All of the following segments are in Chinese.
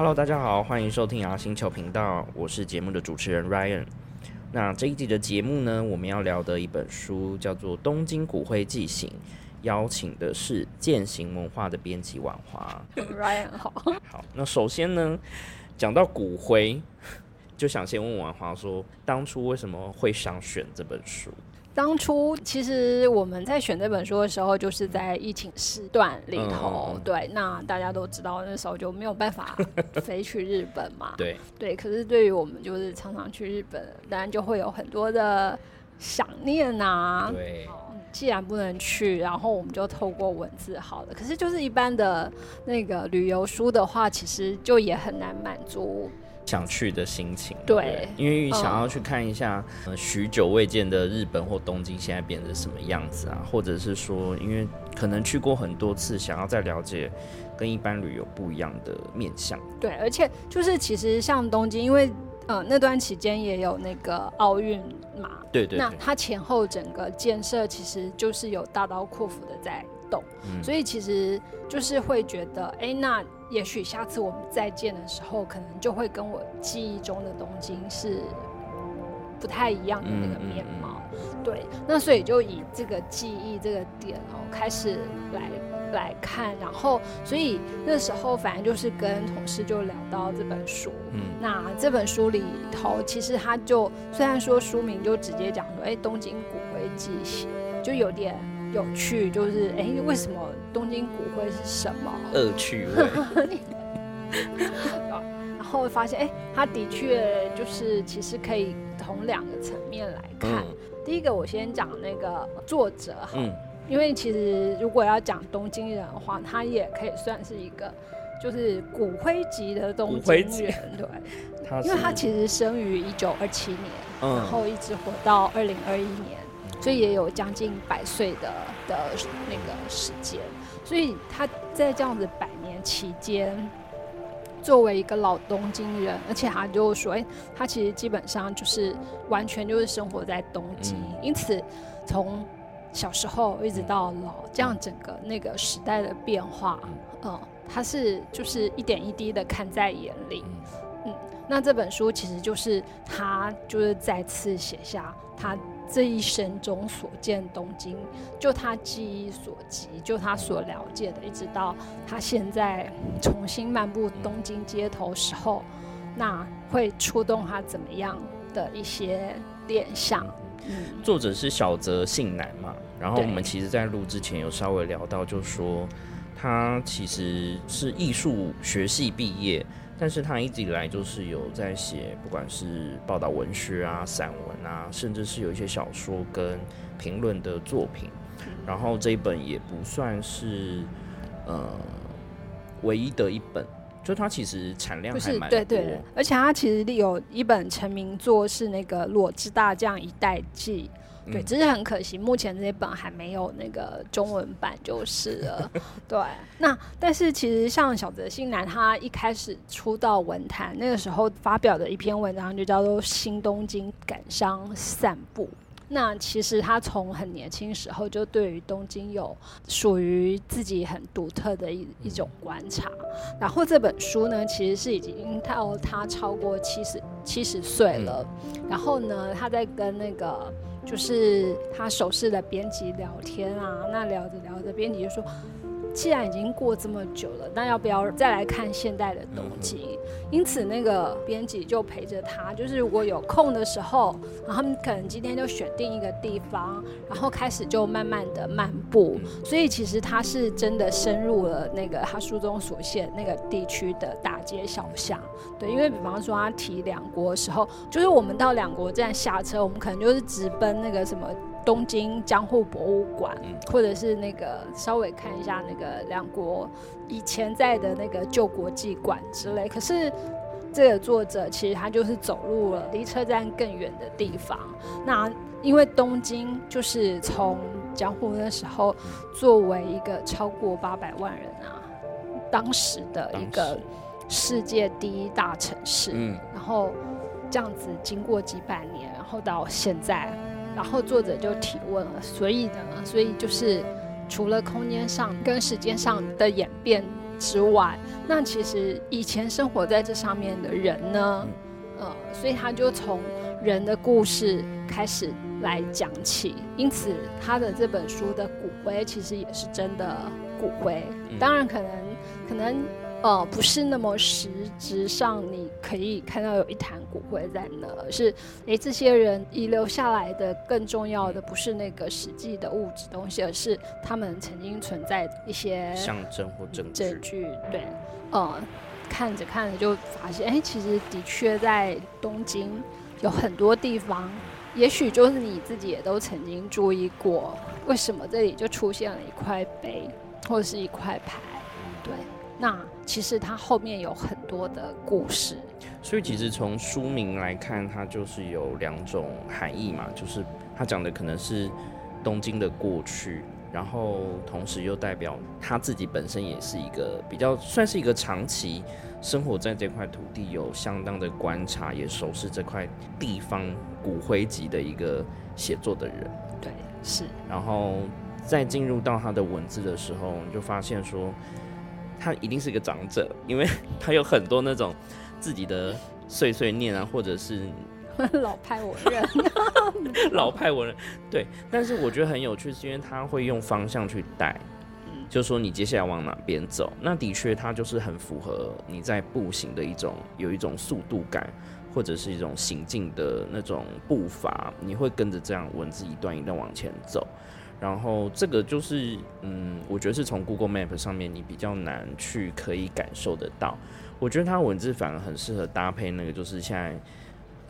Hello，大家好，欢迎收听啊星球频道，我是节目的主持人 Ryan。那这一集的节目呢，我们要聊的一本书叫做《东京骨灰记行》，邀请的是践行文化的编辑婉华。Ryan 好，好，那首先呢，讲到骨灰，就想先问婉华说，当初为什么会想选这本书？当初其实我们在选这本书的时候，就是在疫情时段里头，对，那大家都知道那时候就没有办法飞去日本嘛，对，对，可是对于我们就是常常去日本，当然就会有很多的想念啊。对，既然不能去，然后我们就透过文字好了。可是就是一般的那个旅游书的话，其实就也很难满足。想去的心情。对因为想要嗯去看一下、呃许久未见的日本或东京现在变成什么样子啊，或者是说，因为可能去过很多次，想要再了解跟一般旅游不一样的面向。对，而且就是其实像东京，因为呃那段期间也有那个奥运嘛，对对对，那它前后整个建设其实就是有大刀阔斧的在动，嗯。所以其实就是会觉得，哎，那也许下次我们再见的时候，可能就会跟我记忆中的东京是不太一样的那个嗯嗯面貌。对，那所以就以这个记忆这个点哦开始来来看，然后所以那时候反正就是跟同事就聊到这本书，嗯。那这本书里头，其实他就虽然说书名就直接讲说，哎，东京骨灰记行，就有点有趣，就是哎，为什么东京骨灰是什么？恶趣味。然后发现，哎，它的确就是其实可以从两个层面来看。嗯第一个，我先讲那个作者哈，嗯，因为其实如果要讲东京人的话，他也可以算是一个就是骨灰级的东京人，对。因为他其实生于一九二七年，嗯然后一直活到二零二一年，所以也有将近百岁的的那个时间。所以他在这样子百年期间，作为一个老东京人，而且他就说，哎、他其实基本上就是完全就是生活在东京，嗯因此从小时候一直到老，这样整个那个时代的变化，嗯，他是就是一点一滴的看在眼里。嗯那这本书其实就是他就是再次写下他这一生中所见东京，就他记忆所及，就他所了解的，一直到他现在重新漫步东京街头时候，那会触动他怎么样的一些联想。嗯，作者是小泽信男嘛，然后我们其实，在录之前有稍微聊到，就说他其实是艺术学系毕业，但是他一直以来就是有在写，不管是报道文学啊、散文啊，甚至是有一些小说跟评论的作品。然后这一本也不算是呃唯一的一本，就它其实产量还蛮多。对对对，而且他其实有一本成名作是那个《裸之大将一代记》。对，嗯只是很可惜，目前这本还没有那个中文版就是了。对，那但是其实像小泽信男，他一开始出道文坛那个时候发表的一篇文章就叫做《新东京感伤散步》。那其实他从很年轻时候就对于东京有属于自己很独特的一一种观察。然后这本书呢，其实是已经到他超过七十七十岁了。然后呢，他在跟那个就是他手势的编辑聊天啊，那聊着聊着，编辑就说。既然已经过这么久了，那要不要再来看现代的东京？因此，那个编辑就陪着他，就是如果有空的时候，然后他们可能今天就选定一个地方，然后开始就慢慢的漫步。所以其实他是真的深入了那个他书中所写那个地区的大街小巷。对，因为比方说他提两国的时候，就是我们到两国站下车，我们可能就是直奔那个什么。东京江户博物馆，或者是那个稍微看一下那个两国以前在的那个旧国际馆之类。可是这个作者其实他就是走入了离车站更远的地方。那因为东京就是从江户那时候作为一个超过八百万人啊，当时的一个世界第一大城市，嗯然后这样子经过几百年，然后到现在，然后作者就提问了，所以呢，所以就是除了空间上跟时间上的演变之外，那其实以前生活在这上面的人呢，呃，所以他就从人的故事开始来讲起，因此他的这本书的骨灰其实也是真的骨灰，当然可能可能。呃，不是那么实质上，你可以看到有一坛骨灰在那，是诶，这些人遗留下来的更重要的不是那个实际的物质东西，而是他们曾经存在的一些象征或证据证据。对，呃，看着看着就发现，哎，其实的确在东京有很多地方，也许就是你自己也都曾经注意过，为什么这里就出现了一块碑或者是一块牌？对。那其实它后面有很多的故事，所以其实从书名来看，它就是有两种含义嘛，就是它讲的可能是东京的过去，然后同时又代表他自己本身也是一个比较算是一个长期生活在这块土地，有相当的观察，也熟悉这块地方骨灰级的一个写作的人。对，是。然后再进入到他的文字的时候，你就发现说。他一定是一个长者，因为 他有很多那种自己的碎碎念啊，或者是 老派文人，老派文人对。但是我觉得很有趣，是因为他会用方向去带，就说你接下来往哪边走。那的确，他就是很符合你在步行的一种有一种速度感，或者是一种行进的那种步伐，你会跟着这样文字一段一段往前走。然后这个就是，嗯，我觉得是从 Google Map 上面你比较难去可以感受得到。我觉得它文字反而很适合搭配那个，就是现在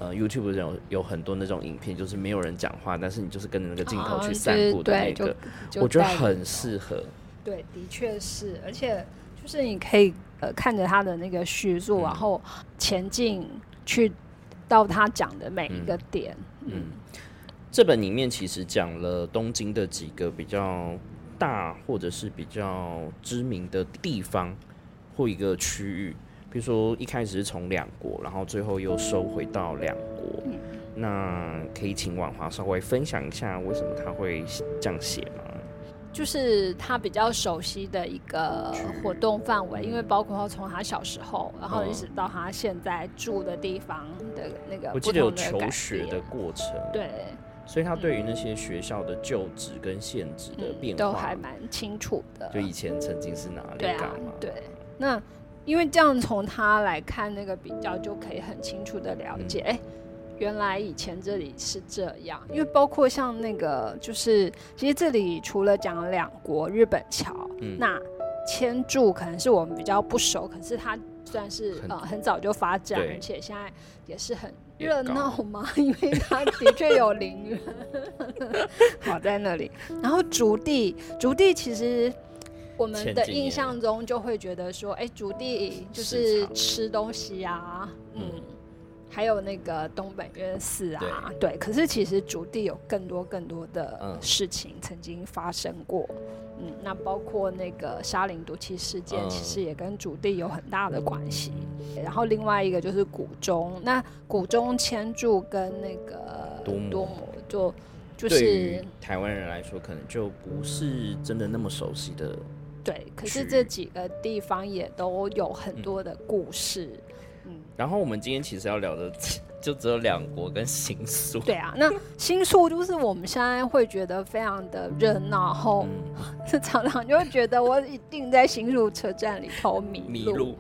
呃 YouTube 有有很多那种影片，就是没有人讲话，但是你就是跟着那个镜头去散步的那个，我觉得很适合。对，的确是，而且就是你可以呃看着他的那个叙述，然后前进去到他讲的每一个点，嗯。这本里面其实讲了东京的几个比较大或者是比较知名的地方或一个区域，比如说一开始是从两国，然后最后又收回到两国。那可以请婉华稍微分享一下为什么他会这样写吗？就是他比较熟悉的一个活动范围，因为包括从他小时候，然后一直到他现在住的地方的那个，我记得有求学的过程，对。所以他对于那些学校的旧址跟现址的变化都还蛮清楚的。就以前曾经是哪里干嘛？对，那因为这样从他来看那个比较，就可以很清楚的了解，哎，原来以前这里是这样。因为包括像那个，就是其实这里除了讲两国日本桥，嗯那千柱可能是我们比较不熟，可是它算是呃很早就发展，而且现在也是很。热闹吗？因为它的确有陵园，好在那里。然后竹地，竹地其实我们的印象中就会觉得说，哎，竹地就是吃东西啊，嗯，还有那个东本院寺啊，对。可是其实竹地有更多更多的事情曾经发生过。嗯，那包括那个沙林毒气事件，其实也跟主地有很大的关系。然后另外一个就是古中，那古中千住跟那个多摩，就就是台湾人来说，可能就不是真的那么熟悉的。对，可是这几个地方也都有很多的故事。嗯，然后我们今天其实要聊的。就只有两国跟新宿。对啊，那新宿就是我们现在会觉得非常的热闹，然后 常常就会觉得我一定在新宿车站里头迷迷路。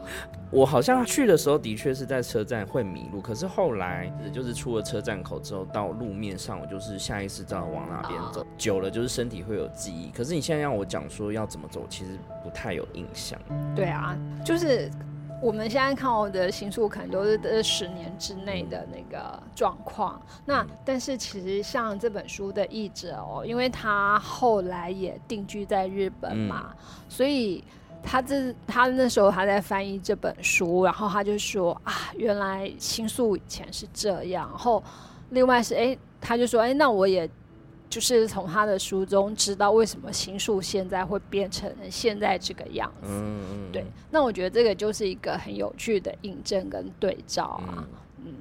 我好像去的时候的确是在车站会迷路，可是后来就是出了车站口之后，到路面上我就是下意识知道往哪边走。久了就是身体会有记忆，可是你现在让我讲说要怎么走，其实不太有印象。对啊，就是。我们现在看我的新书可能都是这十年之内的那个状况。那但是其实像这本书的译者哦，因为他后来也定居在日本嘛，所以他这他那时候他在翻译这本书，然后他就说啊，原来新宿以前是这样。然后另外是哎，他就说哎，那我也。就是从他的书中知道为什么新宿现在会变成现在这个样子。嗯对，那我觉得这个就是一个很有趣的印证跟对照啊。嗯。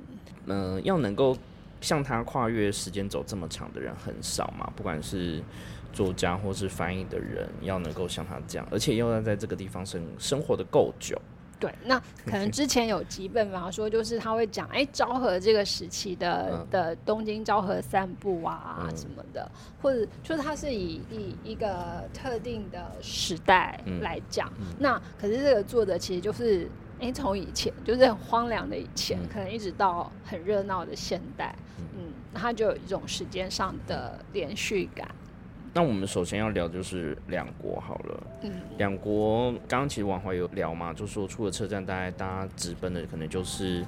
嗯，要能够像他跨越时间走这么长的人很少嘛，不管是作家或是翻译的人要能够像他这样，而且又要在这个地方生生活的够久。对，那可能之前有几本，比方说就是他会讲，哎，昭和这个时期的的东京昭和散步啊什么的，或者就是他是以以一个特定的时代来讲。那可是这个作者其实就是，哎，从以前就是很荒凉的以前，可能一直到很热闹的现代，嗯，他就有一种时间上的连续感。那我们首先要聊就是两国好了，嗯，两国刚刚其实往回有聊嘛，就说出了车站，大概大家直奔的可能就是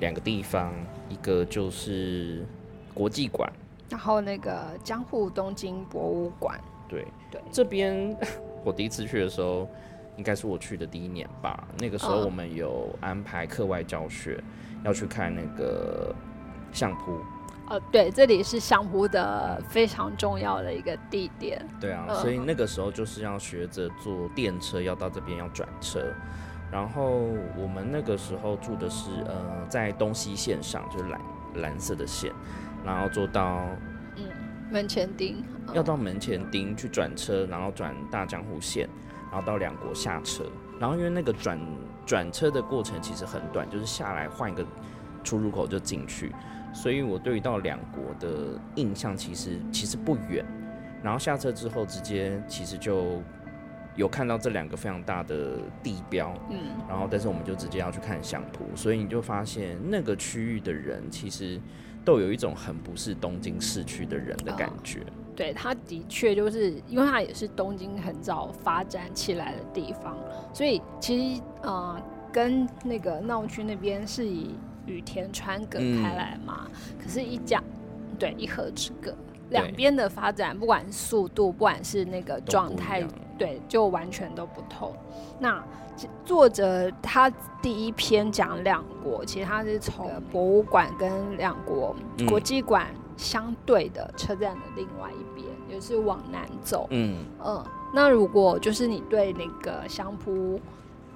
两个地方，一个就是国际馆，然后那个江户东京博物馆，对。对，这边 我第一次去的时候，应该是我去的第一年吧，那个时候我们有安排课外教学，要去看那个相扑。呃，对，这里是相扑的非常重要的一个地点。对啊，所以那个时候就是要学着坐电车，要到这边要转车。然后我们那个时候住的是呃，在东西线上，就是蓝蓝色的线，然后坐到嗯门前町，要到门前町去转车，然后转大江户线，然后到两国下车。然后因为那个转转车的过程其实很短，就是下来换一个出入口就进去。所以我对于到两国的印象其实其实不远，然后下车之后直接其实就有看到这两个非常大的地标，嗯，然后但是我们就直接要去看相扑，所以你就发现那个区域的人其实都有一种很不是东京市区的人的感觉。对，他的确就是因为他也是东京很早发展起来的地方，所以其实呃跟那个闹区那边是以。与田川隔开来嘛，可是，一讲对一河之隔，两边的发展，不管是速度，不管是那个状态，对，就完全都不同。那作者他第一篇讲两国，其实他是从博物馆跟两国国际馆相对的车站的另外一边，也是往南走。嗯嗯，那如果就是你对那个相扑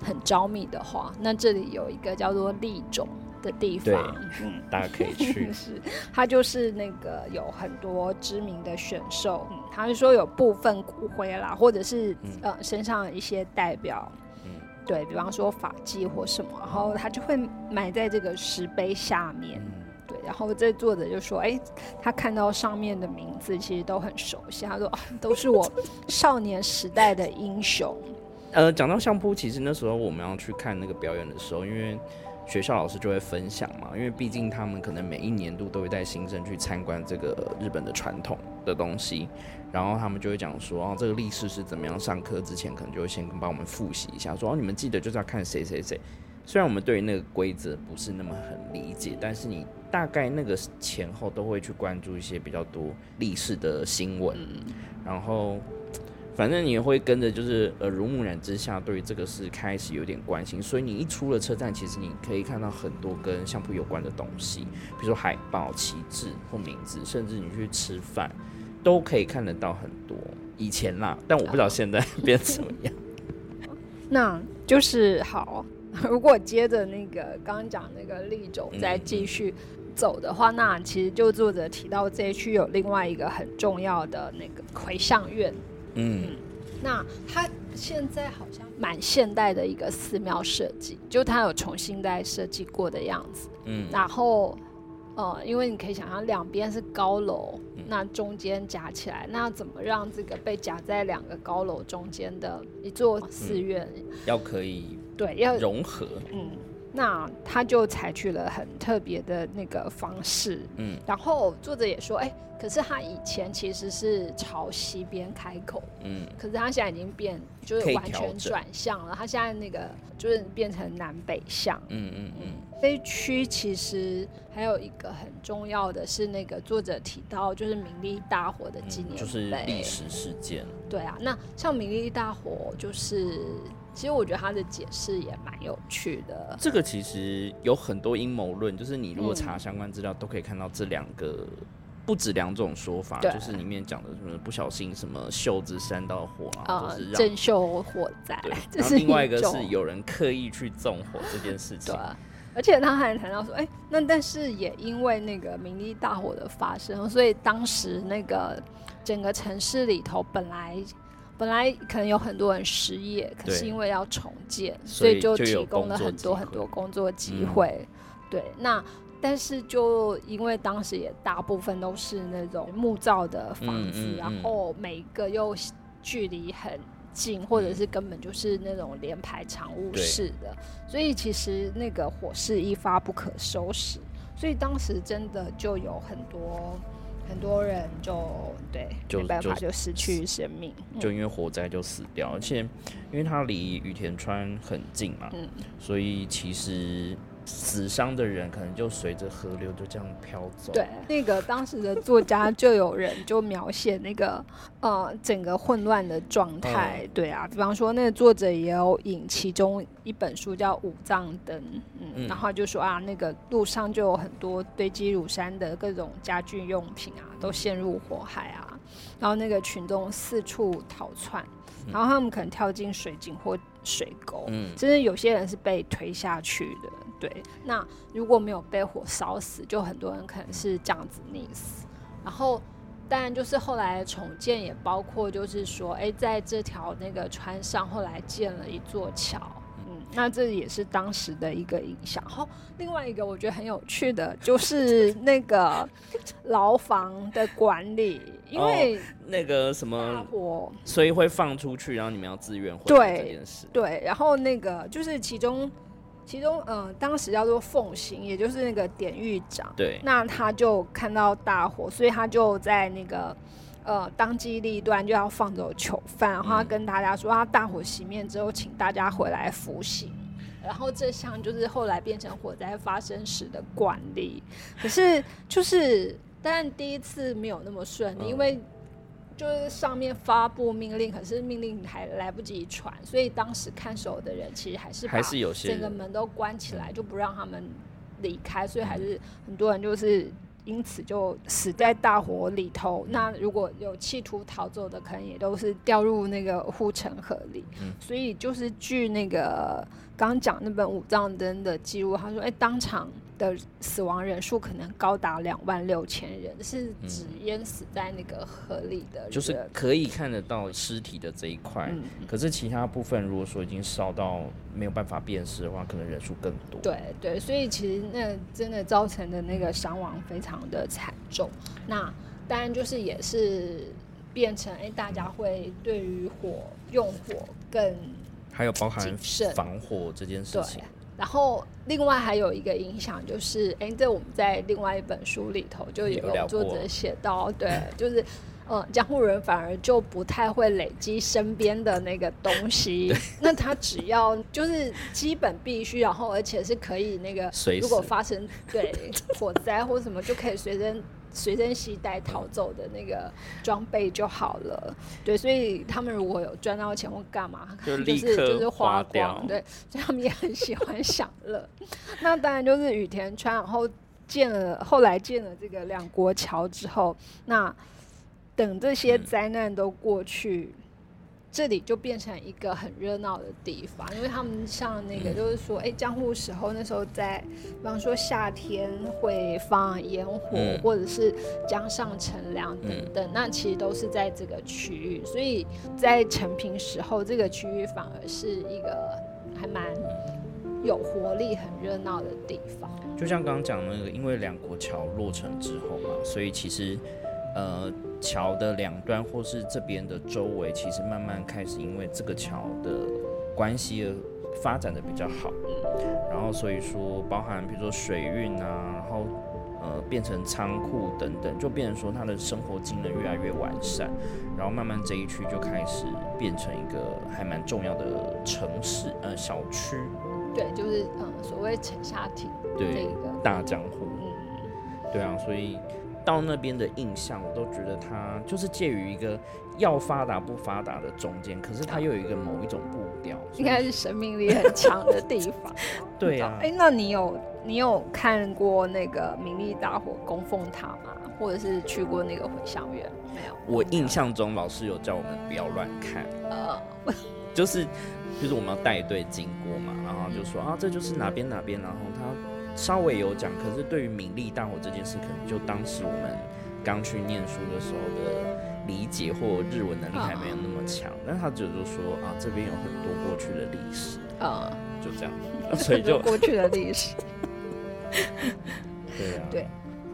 很着迷的话，那这里有一个叫做利种。的地方，嗯，大家可以去。是，他就是那个有很多知名的选手，嗯，他是说有部分骨灰啦，或者是呃身上一些代表，嗯，对比方说法纪或什么，然后他就会埋在这个石碑下面，对，然后这作者就说，哎，他看到上面的名字其实都很熟悉，他说都是我 少年时代的英雄。呃，讲到相扑，其实那时候我们要去看那个表演的时候，因为。学校老师就会分享嘛，因为毕竟他们可能每一年度都会带新生去参观这个日本的传统的东西，然后他们就会讲说，哦，这个历史是怎么样。上课之前可能就会先帮我们复习一下，说哦，你们记得就是要看谁谁谁。虽然我们对于那个规则不是那么很理解，但是你大概那个前后都会去关注一些比较多历史的新闻，然后。反正你会跟着，就是耳濡目染之下，对于这个事开始有点关心。所以你一出了车站，其实你可以看到很多跟相扑有关的东西，比如说海报、旗帜或名字，甚至你去吃饭，都可以看得到很多。以前啦，但我不知道现在变怎么样。那就是好，如果接着那个刚刚讲那个立种再继续走的话，那其实就作者提到这一区有另外一个很重要的那个魁相院。嗯，那它现在好像蛮现代的一个寺庙设计，就它有重新再设计过的样子。嗯，然后呃，因为你可以想象两边是高楼，那中间夹起来，那怎么让这个被夹在两个高楼中间的一座寺院要可以对要融合？嗯。那他就采取了很特别的那个方式，嗯，然后作者也说，哎，可是他以前其实是朝西边开口，嗯，可是他现在已经变，就是完全转向了，他现在那个就是变成南北向，嗯嗯嗯。这区其实还有一个很重要的是，那个作者提到就是明利大火的纪念，就是历史事件。对啊，那像明利大火就是。其实我觉得他的解释也蛮有趣的。这个其实有很多阴谋论，就是你如果查相关资料，都可以看到这两个不止两种说法，就是里面讲的什么不小心什么袖子扇到火啊，就是让镇绣火灾。然后另外一个是有人刻意去纵火这件事情。对而且他还谈到说，哎，那但是也因为那个名利大火的发生，所以当时那个整个城市里头本来本来可能有很多人失业，可是因为要重建，所以就提供了很多很多工作机会。对，那但是就因为当时也大部分都是那种木造的房子，然后每一个又距离很。近，或者是根本就是那种连排长屋式的，所以其实那个火势一发不可收拾，所以当时真的就有很多很多人就对没办法就失去生命，就因为火灾就死掉，而且因为它离羽田川很近嘛，所以其实。死伤的人可能就随着河流就这样飘走。对，那个当时的作家就有人就描写那个呃整个混乱的状态。对啊，比方说那个作者也有引其中一本书叫《五脏灯》，嗯，然后就说啊那个路上就有很多堆积如山的各种家具用品啊都陷入火海啊，然后那个群众四处逃窜，然后他们可能跳进水井或水沟，嗯，甚至有些人是被推下去的。对，那如果没有被火烧死，就很多人可能是这样子溺死。然后，当然就是后来重建也包括，就是说，哎，在这条那个川上后来建了一座桥。嗯那这也是当时的一个影响。后另外一个我觉得很有趣的，就是 那个牢房的管理，因为那个什么，所以会放出去，然后你们要自愿回这件事。对，然后那个就是其中。其中，嗯，当时叫做奉行，也就是那个典狱长。对。那他就看到大火，所以他就在那个，呃，当机立断就要放走囚犯，然后他跟大家说，他大火熄灭之后，请大家回来服刑。然后这项就是后来变成火灾发生时的惯例。可是，就是，但第一次没有那么顺利，因为。就是上面发布命令，可是命令还来不及传，所以当时看守的人其实还是还是有些整个门都关起来，就不让他们离开，所以还是很多人就是因此就死在大火里头。那如果有企图逃走的，可能也都是掉入那个护城河里。所以就是据那个刚刚讲那本五藏灯的记录，他说：“哎，当场。”的死亡人数可能高达两万六千人，是指淹死在那个河里的，就是可以看得到尸体的这一块。可是其他部分，如果说已经烧到没有办法辨识的话，可能人数更多。对对，所以其实那真的造成的那个伤亡非常的惨重。那当然就是也是变成哎，大家会对于火用火更还有包含防火这件事情。然后，另外还有一个影响就是，哎，这我们在另外一本书里头就有作者写到，对，就是，嗯，江湖人反而就不太会累积身边的那个东西 那他只要就是基本必须，然后而且是可以那个，如果发生对火灾或什么，就可以随身。随身携带逃走的那个装备就好了，对，所以他们如果有赚到钱或干嘛，就 是就是花光，对，所以他们也很喜欢享乐。那当然就是羽田川，然后建了，后来建了这个两国桥之后，那等这些灾难都过去。这里就变成一个很热闹的地方，因为他们像那个，就是说，哎，江户时候那时候在，比方说夏天会放烟火，或者是江上乘凉等等，那其实都是在这个区域，所以在成平时候，这个区域反而是一个还蛮有活力、很热闹的地方。就像刚刚讲那个，因为两国桥落成之后嘛，所以其实。呃，桥的两端或是这边的周围，其实慢慢开始因为这个桥的关系而发展的比较好。然后所以说，包含比如说水运啊，然后呃变成仓库等等，就变成说他的生活机能越来越完善。然后慢慢这一区就开始变成一个还蛮重要的城市呃小区。对，就是嗯所谓城下町对大江户。嗯，对啊，所以。到那边的印象，我都觉得它就是介于一个要发达不发达的中间，可是它又有一个某一种步调，应该是生命力很强的地方。对啊，哎，那你有你有看过那个明利大火供奉塔吗？或者是去过那个回香园？没有。我印象中老师有叫我们不要乱看。呃，就是就是我们要带队经过嘛，然后就说啊这就是哪边哪边，然后他稍微有讲，可是对于名利大火这件事，可能就当时我们刚去念书的时候的理解或日文能力还没有那么强，但他只是说啊这边有很多过去的历史，啊，就这样，所以就过去的历史，对啊，对。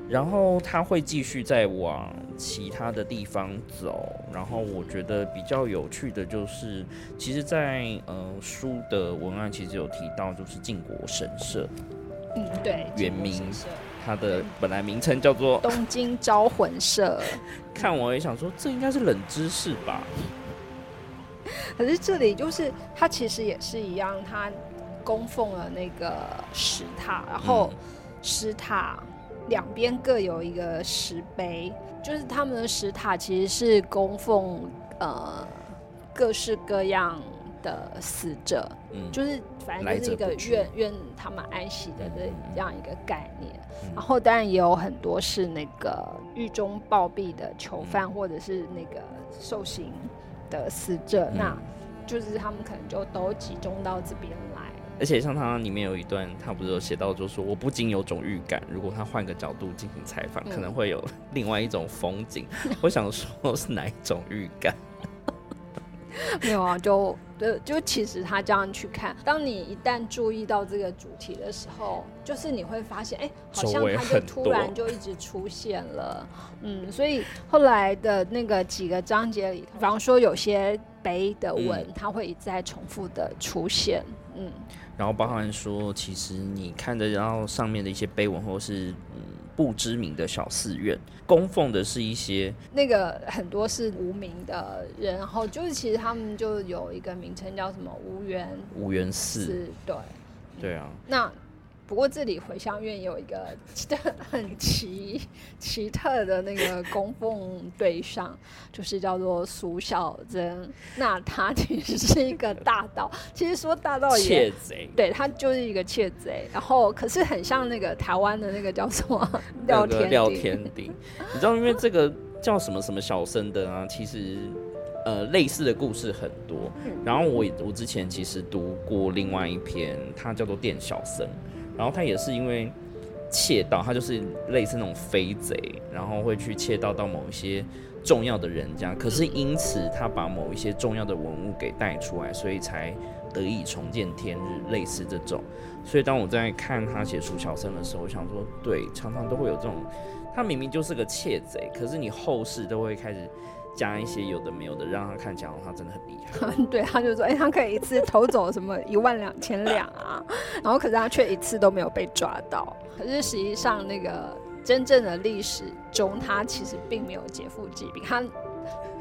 然后他会继续再往其他的地方走，然后我觉得比较有趣的就是，其实，在呃书的文案其实有提到，就是靖国神社，嗯，对，原名它的本来名称叫做东京招魂社。看我也想说，这应该是冷知识吧？可是这里就是它其实也是一样，它供奉了那个石塔，然后石塔。两边各有一个石碑，就是他们的石塔其实是供奉呃各式各样的死者，嗯，就是反正就是一个愿愿他们安息的这样一个概念。然后当然也有很多是那个狱中暴毙的囚犯，或者是那个受刑的死者，那就是他们可能就都集中到这边来。而且像他里面有一段，他不是有写到，就说我不禁有种预感，如果他换个角度进行采访，可能会有另外一种风景。我想说是哪一种预感？没有啊，就对就其实他这样去看，当你一旦注意到这个主题的时候，就是你会发现，哎，好像他就突然就一直出现了。嗯，所以后来的那个几个章节里，比方说有些碑的文，它会一再重复的出现。嗯。然后包含说，其实你看得到上面的一些碑文，或是嗯不知名的小寺院，供奉的是一些那个很多是无名的人，然后就是其实他们就有一个名称叫什么无缘无缘寺，对，对啊，那。不过这里回乡院有一个很奇奇特的那个供奉对象，就是叫做苏小珍。那他其实是一个大盗，其实说大盗也窃贼，对他就是一个窃贼。然后可是很像那个台湾的那个叫什么 廖天廖天鼎，你知道因为这个叫什么什么小生的啊？其实呃类似的故事很多。然后我我之前其实读过另外一篇，它叫做店小僧。然后他也是因为窃盗，他就是类似那种飞贼，然后会去窃盗到某一些重要的人家，可是因此他把某一些重要的文物给带出来，所以才得以重见天日，类似这种。所以当我在看他写楚小生的时候，我想说，对，常常都会有这种，他明明就是个窃贼，可是你后世都会开始。加一些有的没有的，让他看起来他真的很厉害。对，他就说：“哎，他可以一次偷走什么一万两千两啊？”然后可是他却一次都没有被抓到。可是实际上，那个真正的历史中，他其实并没有劫富济贫，他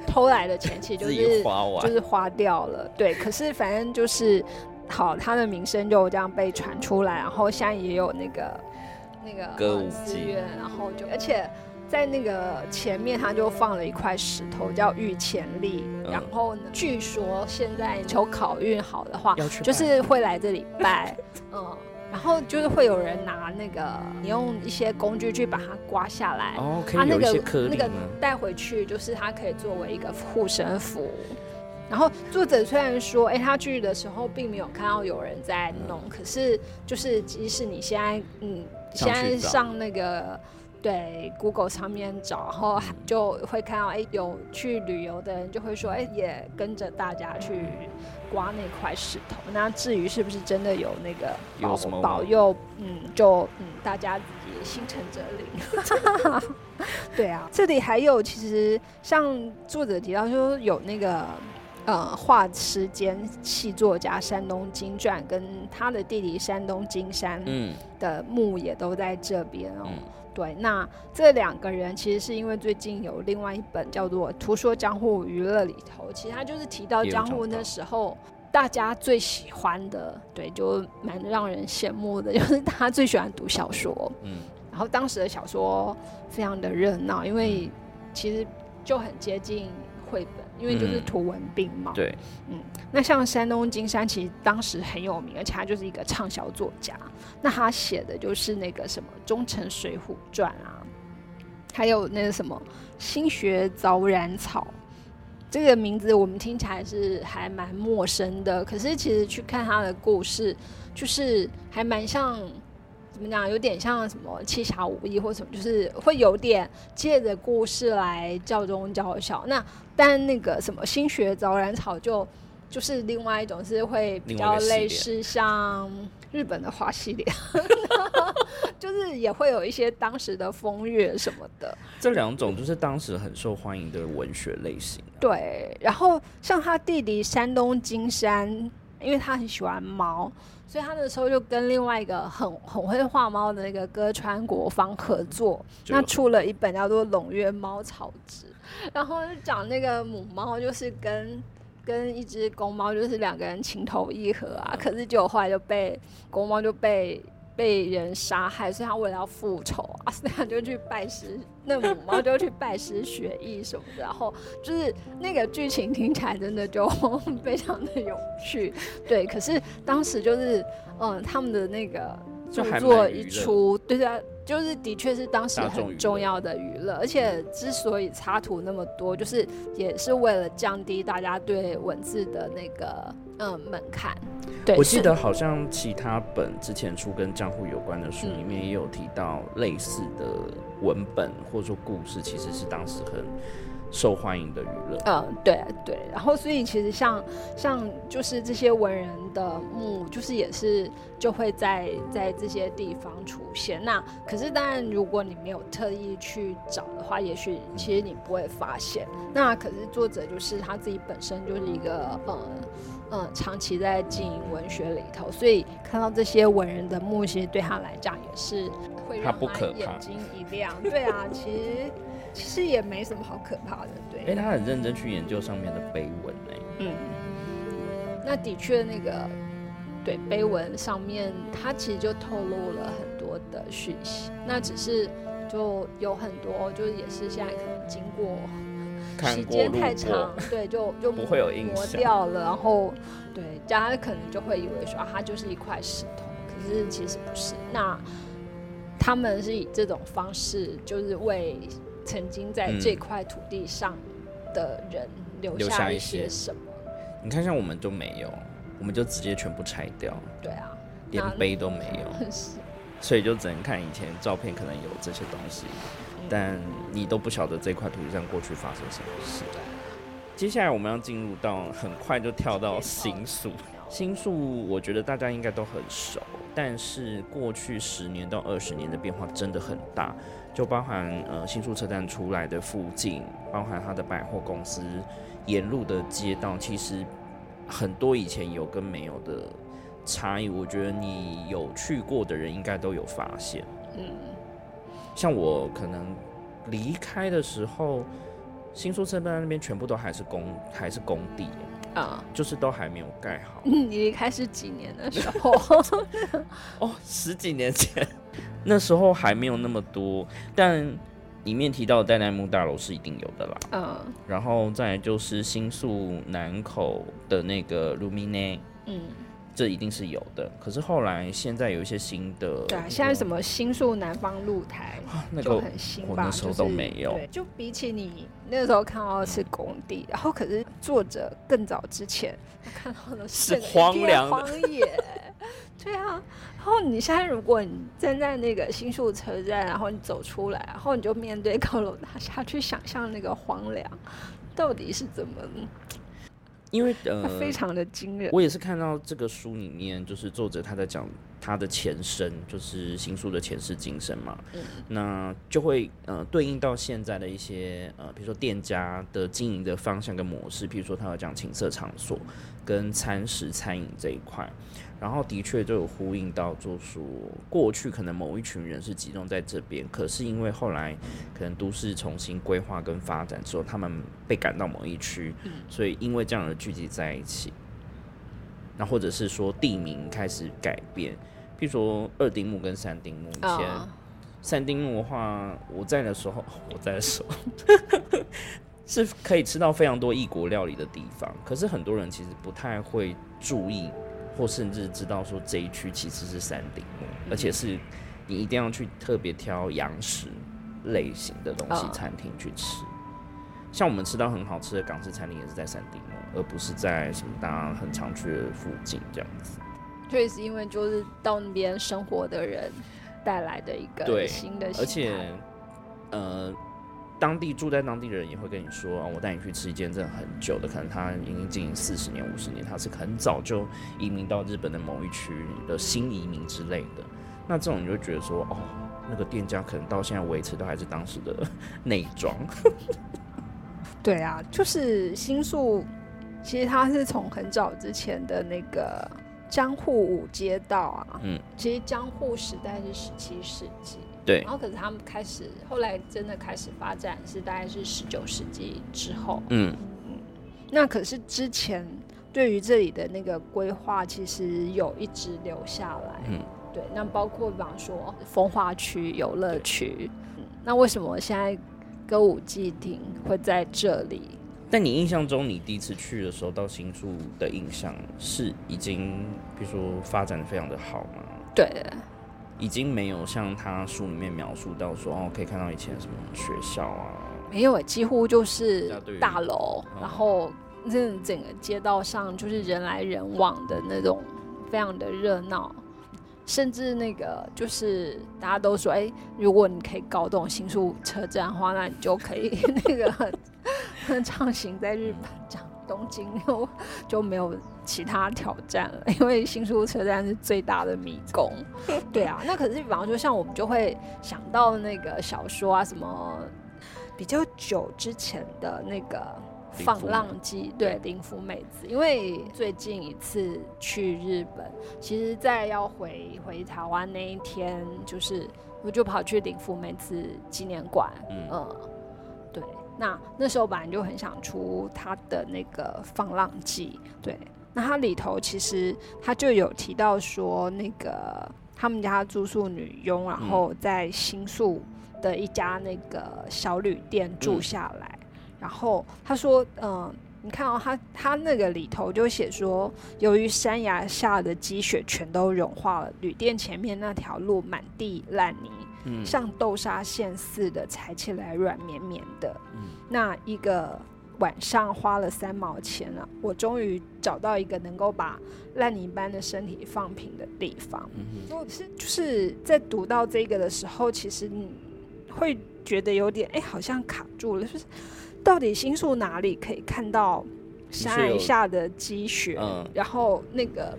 偷来的钱其实就是花完就是花掉了。对，可是反正就是好，他的名声就这样被传出来，然后现在也有那个那个歌舞寺院，然后就而且。在那个前面，他就放了一块石头，叫玉钱力。然后呢，据说现在求考运好的话，就是会来这里拜。嗯，然后就是会有人拿那个，你用一些工具去把它刮下来。哦，可以那个那个带回去，就是它可以作为一个护身符。然后作者虽然说，哎，他去的时候并没有看到有人在弄，可是就是即使你现在，嗯，现在上那个。对，Google 上面找，然后就会看到，哎，有去旅游的人就会说，哎，也跟着大家去刮那块石头。那至于是不是真的有那个保保佑，嗯，就嗯，大家自己心诚则灵。对啊，这里还有，其实像作者提到，说有那个呃画师兼戏作家山东金传跟他的弟弟山东金山的墓也都在这边哦。对，那这两个人其实是因为最近有另外一本叫做《图说江湖娱乐》里头，其实他就是提到江湖那时候大家最喜欢的，对，就蛮让人羡慕的，就是他最喜欢读小说，嗯，然后当时的小说非常的热闹，因为其实就很接近绘本。因为就是图文并茂，对，嗯，那像山东金山其实当时很有名，而且他就是一个畅销作家。那他写的就是那个什么《忠臣水浒传》啊，还有那个什么《新学早染草》，这个名字我们听起来是还蛮陌生的，可是其实去看他的故事，就是还蛮像。怎么讲？有点像什么七侠五义或什么，就是会有点借着故事来教中教小。那但那个什么新学早染草就就是另外一种，是会比较类似像日本的花系列，就是也会有一些当时的风月什么的。这两种就是当时很受欢迎的文学类型。对，然后像他弟弟山东金山，因为他很喜欢猫。所以他那时候就跟另外一个很 很会画猫的那个歌川国芳合作，那出了一本叫做《胧月猫草志》，然后就讲那个母猫就是跟跟一只公猫就是两个人情投意合啊，可是结果后来就被公猫就被。被人杀害，所以他为了要复仇啊，所以他就去拜师，那母猫就去拜师学艺什么的。然后就是那个剧情听起来真的就非常的有趣，对。可是当时就是，嗯，他们的那个著作一出，对对。就是的确是当时很重要的娱乐，而且之所以插图那么多，就是也是为了降低大家对文字的那个嗯门槛。对，我记得好像其他本之前出跟江户有关的书里面也有提到类似的文本或者说故事，其实是当时很。受欢迎的娱乐，嗯，对对，然后所以其实像像就是这些文人的墓，就是也是就会在在这些地方出现。那可是当然，如果你没有特意去找的话，也许其实你不会发现。那可是作者就是他自己本身就是一个呃嗯长期在经营文学里头，所以看到这些文人的墓，其实对他来讲也是会让他眼睛一亮。对啊，其实。其实也没什么好可怕的，对。哎，他很认真去研究上面的碑文呢。嗯，那的确，那个对碑文上面，它其实就透露了很多的讯息。那只是就有很多，就是也是现在可能经过时间太长，对，就 就不会有印磨掉了。然后对，大家可能就会以为说啊，它就是一块石头，可是其实不是。那他们是以这种方式，就是为。曾经在这块土地上的人留下一些什么？你看，像我们就没有，我们就直接全部拆掉。对啊，连碑都没有，所以就只能看以前照片，可能有这些东西，但你都不晓得这块土地上过去发生什么事。接下来我们要进入到很快就跳到新宿，新宿我觉得大家应该都很熟，但是过去十年到二十年的变化真的很大。就包含呃新宿车站出来的附近，包含它的百货公司沿路的街道，其实很多以前有跟没有的差异。我觉得你有去过的人应该都有发现。嗯，像我可能离开的时候，新宿车站那边全部都还是工还是工地啊，就是都还没有盖好。你离开是几年的时候？哦，十几年前。那时候还没有那么多，但里面提到的代代木大楼是一定有的啦。嗯，然后再就是新宿南口的那个 Lumine，嗯，这一定是有的。可是后来现在有一些新的，对啊，现在什么新宿南方露台，那个很新吧？那时候都没有。对，就比起你那时候看到的是工地，然后可是作者更早之前看到的是荒凉荒野。对啊。然后你现在，如果你站在那个新宿车站，然后你走出来，然后你就面对高楼大厦，去想象那个荒凉到底是怎么？因为呃，非常的惊人。我也是看到这个书里面，就是作者他在讲他的前身，就是新书的前世今生嘛。嗯。那就会呃对应到现在的一些呃，比如说店家的经营的方向跟模式，比如说他要讲情色场所跟餐食餐饮这一块。然后的确就有呼应到，就说过去可能某一群人是集中在这边，可是因为后来可能都市重新规划跟发展之后，他们被赶到某一区，所以因为这样的聚集在一起，那或者是说地名开始改变，比如说二丁目跟三丁目，以前三丁目的话，我在的时候，我在的时候是可以吃到非常多异国料理的地方，可是很多人其实不太会注意。或甚至知道说这一区其实是山顶木，而且是你一定要去特别挑洋食类型的东西餐厅去吃。像我们吃到很好吃的港式餐厅，也是在山顶哦，而不是在什么大家很常去的附近这样子。确实因为就是到那边生活的人带来的一个新的而且，呃，当地住在当地的人也会跟你说，啊，我带你去吃一间真的很久的，可能他已经经营四十年、五十年，他是很早就移民到日本的某一区的新移民之类的。那这种你就觉得说，哦，那个店家可能到现在维持都还是当时的 内装。对啊，就是新宿，其实它是从很早之前的那个江户五街道啊，嗯，其实江户时代是十七世纪，对。然，后可是他们开始后来真的开始发展是大概是十九世纪之后，嗯。嗯，那可是之前对于这里的那个规划，其实有一直留下来。嗯，对，那包括比方说风化区、游乐区，嗯，那为什么现在歌舞伎町会在这里？但你印象中，你第一次去的时候到新宿的印象是已经，比如说发展的非常的好吗？对，已经没有像他书里面描述到说，哦，可以看到以前什么学校啊，没有，几乎就是大楼，嗯。然后那整个街道上就是人来人往的那种，非常的热闹。甚至那个就是大家都说，哎、如果你可以搞懂新宿车站的话，那你就可以 那个 畅行在日本，讲东京就就没有其他挑战了，因为新宿车站是最大的迷宫。对啊，那可是比方说像我们就会想到那个小说啊，什么比较久之前的那个。放浪记对林福美子，因为最近一次去日本，其实，在要回回台湾那一天，就是我就跑去林福美子纪念馆，嗯那那时候本来就很想出他的那个放浪记，对，那它里头其实他就有提到说，那个他们家住宿女佣，然后在新宿的一家那个小旅店住下来，然后他说，嗯、你看哦、他他那个里头就写说，由于山崖下的积雪全都融化了，旅店前面那条路满地烂泥，嗯像豆沙馅似的，踩起来软绵绵的。嗯那一个晚上花了三毛钱了，我终于找到一个能够把烂泥般的身体放平的地方。嗯哼所以是就是在读到这个的时候，其实你会觉得有点哎、好像卡住了，就是到底新宿哪里可以看到山崖下的积雪，嗯然后那个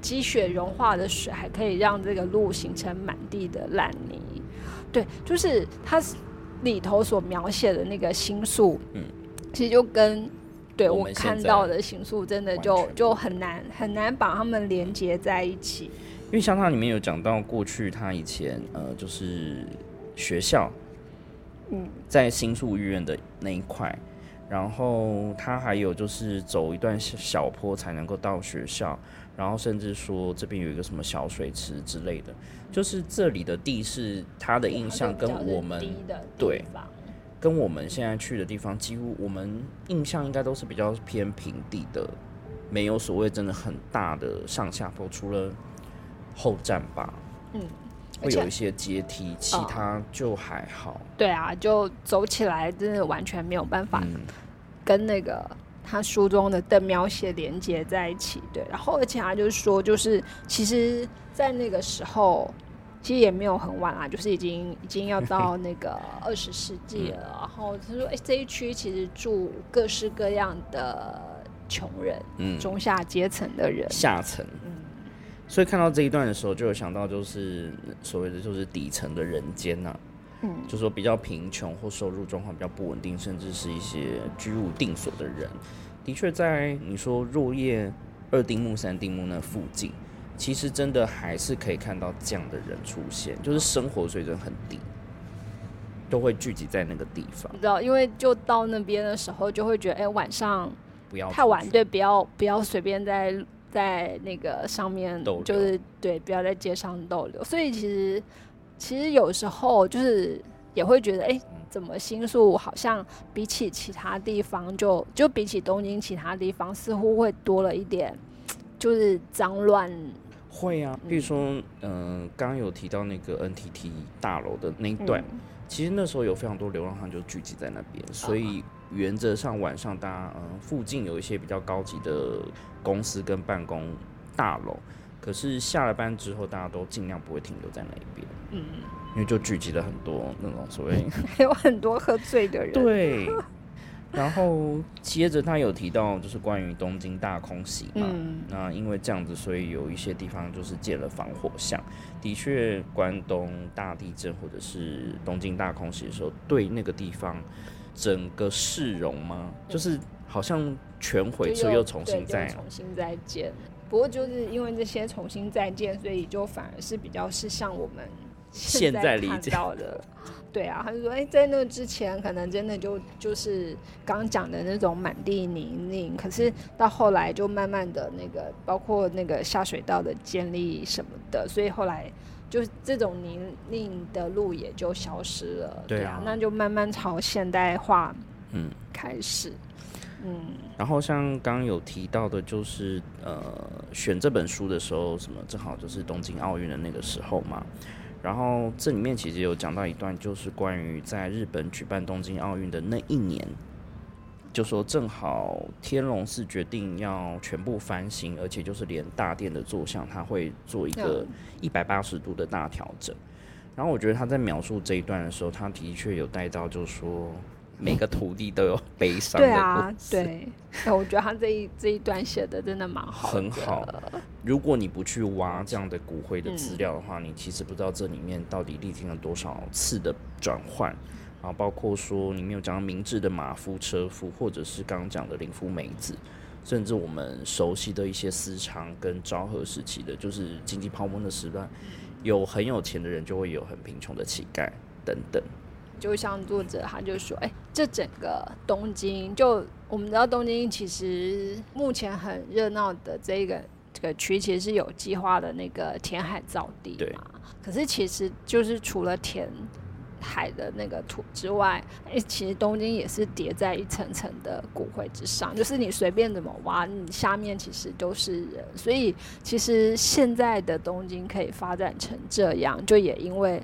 积雪融化的水还可以让这个路形成满地的烂泥。对，就是它里头所描写的那个星宿，嗯。其实就跟对我看到的星宿真的就就很难很难把它们连接在一起。因为像它里面有讲到过去他以前呃就是学校嗯，在星宿医院的那一块，然后他还有就是走一段小小坡才能够到学校，然后甚至说这边有一个什么小水池之类的，就是这里的地势，他的印象跟我们对跟我们现在去的地方，几乎我们印象应该都是比较偏平地的，没有所谓真的很大的上下坡，除了后站吧，嗯，会有一些阶梯，其哦他就还好。对啊，就走起来真的完全没有办法嗯，跟那个他书中的的描写连接在一起。对，然后而且他就是说，就是其实，在那个时候。其实也没有很晚啦，就是已经已经要到 那个二十世纪了。然后他说：“哎、这一区其实住各式各样的穷人、嗯，中下阶层的人。下层。嗯所以看到这一段的时候，就有想到就是所谓的就是底层的人间呐、嗯。就说比较贫穷或收入状况比较不稳定，甚至是一些居无定所的人，的确在你说若叶二丁目、三丁目那附近，其实真的还是可以看到这样的人出现，就是生活水准很低，都会聚集在那个地方。你，知道，因为就到那边的时候，就会觉得，哎、晚上不要太晚，对，不要不要随便在在那个上面就是对，不要在街上逗留。所以其实其实有时候就是也会觉得，哎、嗯。怎么新宿好像比起其他地方就，就比起东京其他地方，似乎会多了一点，就是脏乱。会啊，比如说，嗯、刚刚有提到那个 NTT 大楼的那一段，嗯。其实那时候有非常多流浪汉就聚集在那边，所以原则上晚上大家嗯附近有一些比较高级的公司跟办公大楼，可是下了班之后，大家都尽量不会停留在那一边，嗯，因为就聚集了很多那种所谓 还有很多喝醉的人。对。然后接着他有提到，就是关于东京大空袭嘛，嗯那因为这样子，所以有一些地方就是建了防火巷。的确，关东大地震或者是东京大空袭的时候，对那个地方整个市容嘛，就是好像全毁之后又重新再重新再建。不过就是因为这些重新再建，所以就反而是比较是像我们现在在看到的。对啊，他就说，哎、在那之前可能真的就就是刚讲的那种满地泥泞，可是到后来就慢慢的那个，包括那个下水道的建立什么的，所以后来就是这种泥泞的路也就消失了。对啊那就慢慢朝现代化嗯。开始。嗯，然后像刚刚有提到的，就是呃，选这本书的时候，什么正好就是东京奥运的那个时候嘛。然后这里面其实有讲到一段，就是关于在日本举办东京奥运的那一年，就说正好天龙寺决定要全部翻新，而且就是连大殿的坐像，它会做一个嗯一百八十度的大调整。然后我觉得他在描述这一段的时候，他的确有带到，就是说每个徒弟都有悲伤的对啊故，事。对，哎我觉得他这一这一段写的真的蛮好的，很好。如果你不去挖这样的骨灰的资料的话，你其实不知道这里面到底历经了多少次的转换，然后包括说你没有讲到明智的马夫、车夫，或者是刚刚讲的林夫梅子，甚至我们熟悉的一些私娼跟昭和时期的，就是经济泡沫的时段，有很有钱的人就会有很贫穷的乞丐等等。就像作者他就说，哎、这整个东京，就我们知道东京其实目前很热闹的这个这个区，其实是有计划的那个填海造地对嘛。可是其实就是除了填海的那个土之外，哎、其实东京也是叠在一层层的骨灰之上，就是你随便怎么挖，你下面其实都是人。所以其实现在的东京可以发展成这样，就也因为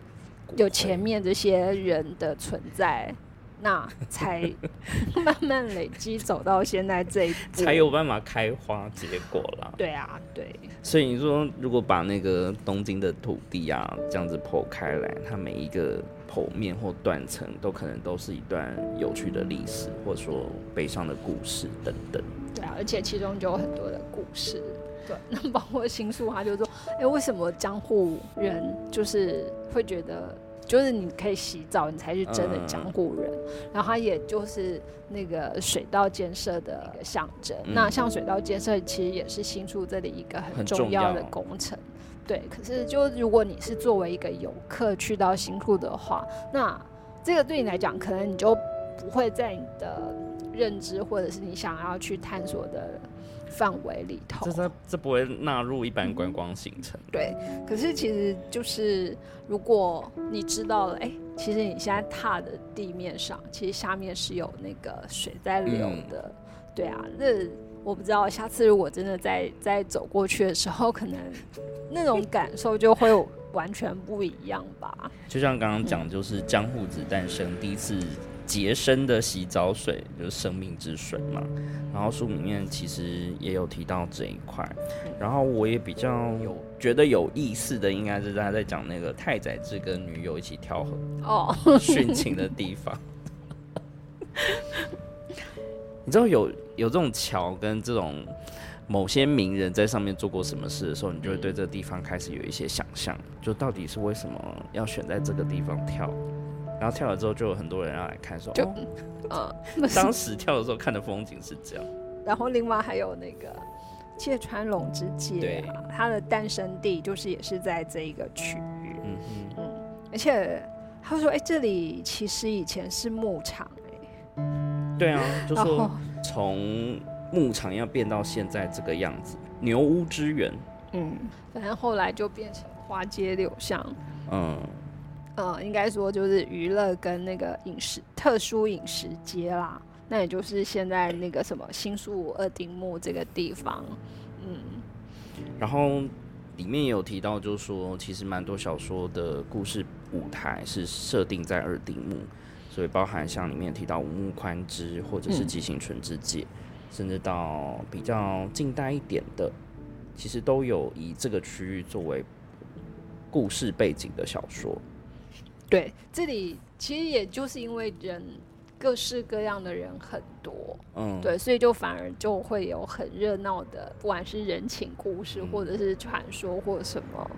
有前面这些人的存在，那才 慢慢累积走到现在这一步。才有办法开花结果啦。对啊，对，所以你说，如果把那个东京的土地啊这样子剖开来，它每一个剖面或断层都可能都是一段有趣的历史，或者说悲伤的故事等等。对啊，而且其中就有很多的故事。对，那包括新宿，他就说，哎、为什么江户人就是会觉得，就是你可以洗澡，你才是真的江户人。然后他也就是那个水道建设的一个象征。嗯那像水道建设，其实也是新宿这里一个很重要的工程。对，可是就如果你是作为一个游客去到新宿的话，那这个对你来讲，可能你就不会在你的认知或者是你想要去探索的范围里头这。这这不会纳入一般观光行程。对，可是其实就是如果你知道了，哎、其实你现在踏的地面上，其实下面是有那个水在流的。对啊，那我不知道，下次如果真的再再走过去的时候，可能那种感受就会完全不一样吧。就像刚刚讲，就是江户子诞生第一次洁身的洗澡水，就是生命之水嘛。然后书里面其实也有提到这一块。然后我也比较有觉得有意思的，应该是他在讲那个太宰治跟女友一起跳河哦，殉情的地方。你知道有有这种桥跟这种某些名人在上面做过什么事的时候，你就会对这个地方开始有一些想象，就到底是为什么要选在这个地方跳？然后跳了之后，就有很多人要来看说，就哦，嗯，当时跳的时候看的风景是这样。然后另外还有那个芥川龙之介啊，它的诞生地就是也是在这一个区域，嗯嗯，而且他说，哎、这里其实以前是牧场、哎，对啊，就说从牧场要变到现在这个样子，牛屋之源，嗯，反正后来就变成花街柳巷，嗯，嗯，应该说就是娱乐跟那个饮食特殊饮食街啦，那也就是现在那个什么新宿二丁目这个地方，嗯，然后里面也有提到，就是说其实蛮多小说的故事舞台是设定在二丁目，所以包含像里面提到五木宽之，或者是吉行纯之介，甚至到比较近代一点的，其实都有以这个区域作为故事背景的小说。对，这里其实也就是因为人各式各样的人很多，嗯，对，所以就反而就会有很热闹的，不管是人情故事，嗯或者是传说，或者什么。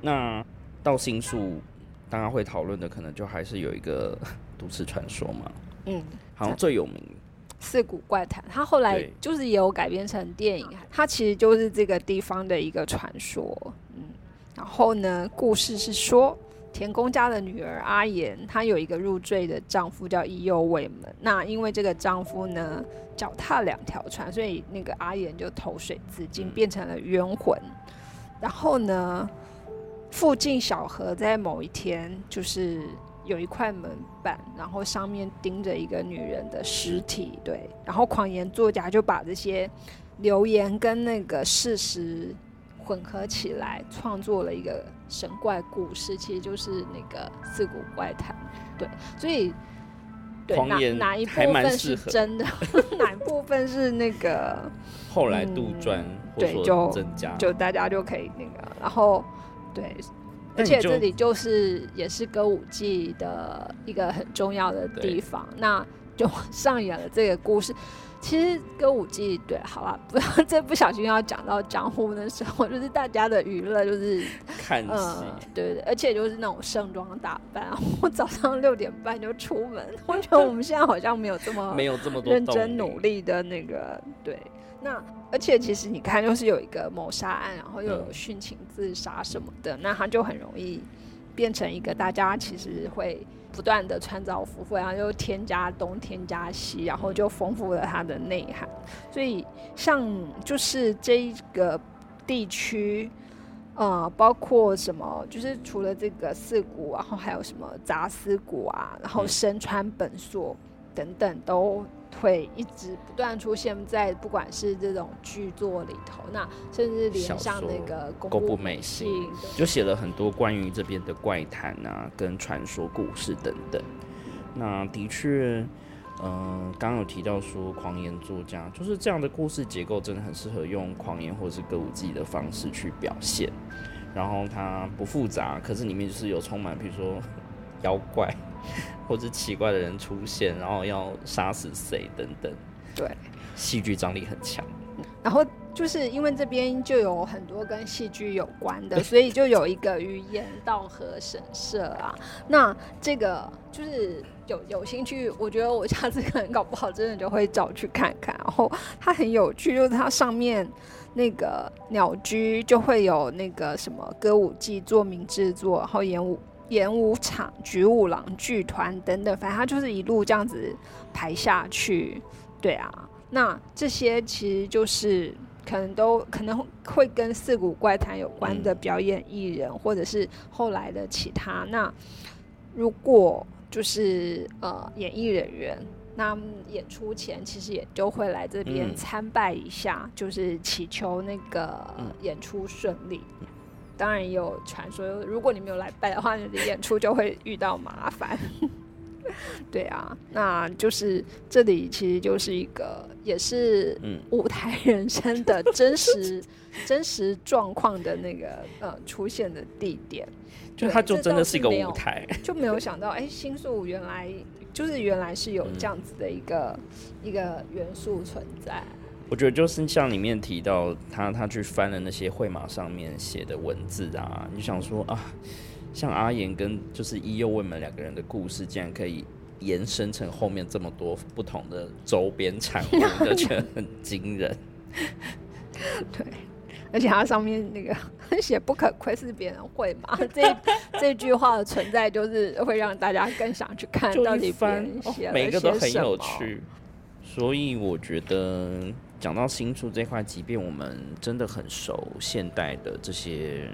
那到新宿，大家会讨论的可能就还是有一个 都市传说嘛，嗯，好像最有名。四谷怪谈，它后来就是也有改编成电影，它其实就是这个地方的一个传说。嗯，然后呢，故事是说田宫家的女儿阿言，她有一个入赘的丈夫叫伊右卫门。那因为这个丈夫呢脚踏两条船，所以那个阿言就投水自尽，嗯变成了冤魂。然后呢，附近小河在某一天就是有一块门板，然后上面钉着一个女人的尸体，对。然后狂言作家就把这些留言跟那个事实混合起来，创作了一个神怪故事，其实就是那个四谷怪谈，对。所以。对，哪哪一部分是真的，哪一部分是那个后来杜撰、对就增加，就大家就可以那个，然后对，而且这里就是也是歌舞伎的一个很重要的地方，那就上演了这个故事。其实歌舞伎对，好了，不要这不小心要讲到江湖的时候，就是大家的娱乐就是看戏。呃，对对，而且就是那种盛装打扮，我早上六点半就出门，我觉得我们现在好像没有这么 没有这么多认真努力的那个对。那而且其实你看，就是有一个谋杀案，然后又有嗯殉情自杀什么的，那他就很容易变成一个大家其实会不断的穿凿附会，然后又添加东添加西，然后就丰富了它的内涵。所以像就是这一个地区。呃，包括什么？就是除了这个四谷，然后还有什么杂思谷啊，然后嗯深川本所等等，都会一直不断出现在不管是这种剧作里头，那甚至连小像那个宫宫部部美信，就写了很多关于这边的怪谈啊，跟传说故事等等。那的确，嗯、刚刚有提到说狂言作家，就是这样的故事结构真的很适合用狂言或者是歌舞伎的方式去表现。然后它不复杂，可是里面就是有充满，比如说 妖怪 或者奇怪的人出现，然后要杀死谁等等，对，戏剧张力很强。然后就是因为这边就有很多跟戏剧有关的，所以就有一个语言道和神社啊。那这个就是有有兴趣，我觉得我下次可能搞不好真的就会找去看看。然后它很有趣，就是它上面那个鸟居就会有那个什么歌舞伎作名制作，然后演舞。演武场、菊五郎剧团等等，反正他就是一路这样子排下去。对啊，那这些其实就是可能都可能会跟四谷怪谈有关的表演艺人，或者是后来的其他。那如果就是呃演艺人员，那演出前其实也就会来这边嗯参拜一下，就是祈求那个嗯演出顺利。当然也有传说，如果你没有来拜的话，你的演出就会遇到麻烦。对啊，那就是这里其实就是一个，也是嗯舞台人生的真实 真实状况的那个呃出现的地点，就它就真的是一个舞台，就没有想到，哎，新宿原来就是原来是有嗯这样子的一个、一个元素存在。我觉得就是像里面提到他他去翻了那些会马上面写的文字啊，你就想说啊，像阿言跟就是伊右卫门两个人的故事，竟然可以延伸成后面这么多不同的周边产物，就觉得很惊人。对，而且它上面那个写“不可窥视别人会嘛” 这这句话的存在，就是会让大家更想去看到底翻每个都很有趣。所以我觉得讲到新宿这块，即便我们真的很熟现代的这些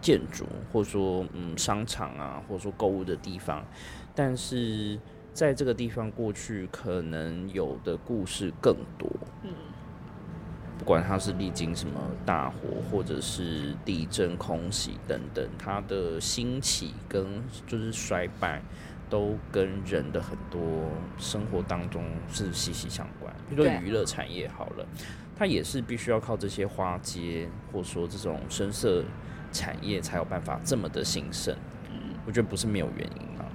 建筑，或者说嗯商场啊，或者说购物的地方，但是在这个地方过去可能有的故事更多。嗯，不管它是历经什么大火，或者是地震、空袭等等，它的兴起跟就是衰败，都跟人的很多生活当中是息息相关。比如说娱乐产业好了，它也是必须要靠这些花街，或者说这种深色产业才有办法这么的兴盛。嗯，我觉得不是没有原因啊。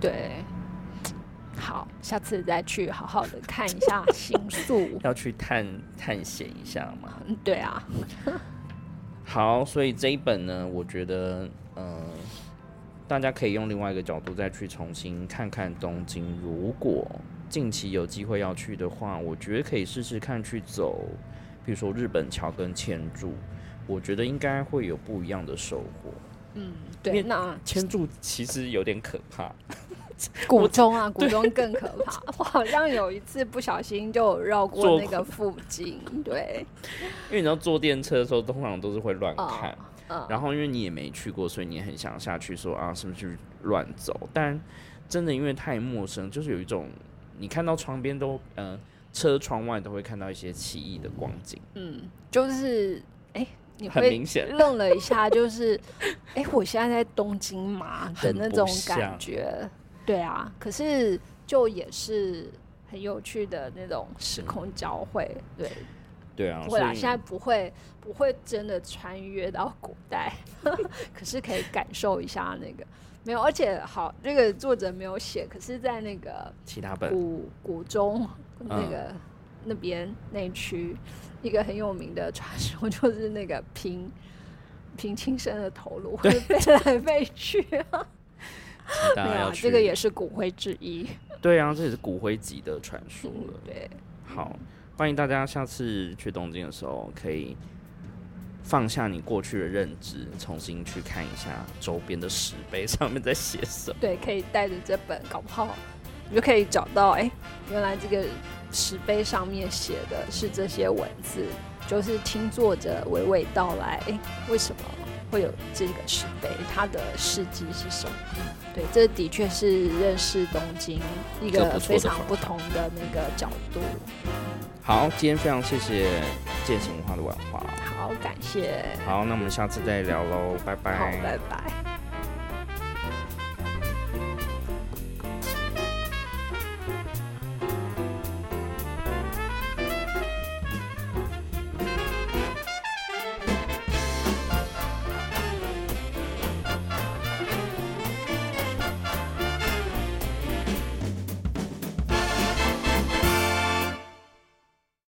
对。好，下次再去好好的看一下星宿，要去探探险一下嘛。对啊。好，所以这一本呢，我觉得，嗯，大家可以用另外一个角度再去重新看看东京。如果近期有机会要去的话，我觉得可以试试看去走，比如说日本桥跟千柱，我觉得应该会有不一样的收获。嗯，对，那 千柱其实有点可怕。古中啊，古中更可怕。我好像有一次不小心就绕过那个附近，对。因为你知道坐电车的时候，通常都是会乱看，然后因为你也没去过，所以你也很想下去说啊，是不是乱走？但真的因为太陌生，就是有一种你看到窗边都嗯，车窗外都会看到一些奇异的光景。嗯，就是哎，你很明显愣了一下，就是哎，我现在在东京嘛的那种感觉。对啊，可是就也是很有趣的那种时空交汇，对，对啊，会啦，现在不会不会真的穿越到古代，可是可以感受一下那个没有，而且好，这个作者没有写，可是在那个其他本古古中那个那边那区一个很有名的传说，就是那个平 平亲生的头颅会飞来飞去啊。对啊，这个也是骨灰之一。对啊，这也是骨灰级的传说了。对，好，欢迎大家下次去东京的时候，可以放下你过去的认知，重新去看一下周边的石碑上面在写什么。对，可以带着这本，搞不好你就可以找到，哎，原来这个石碑上面写的是这些文字，就是听作者娓娓道来，哎，为什么？会有这个石碑，它的事迹是什么？对，这的确是认识东京一个非常不同的那个角度。好，今天非常谢谢践行文化的文化。好，感谢。好，那我们下次再聊喽，拜拜。好，拜拜。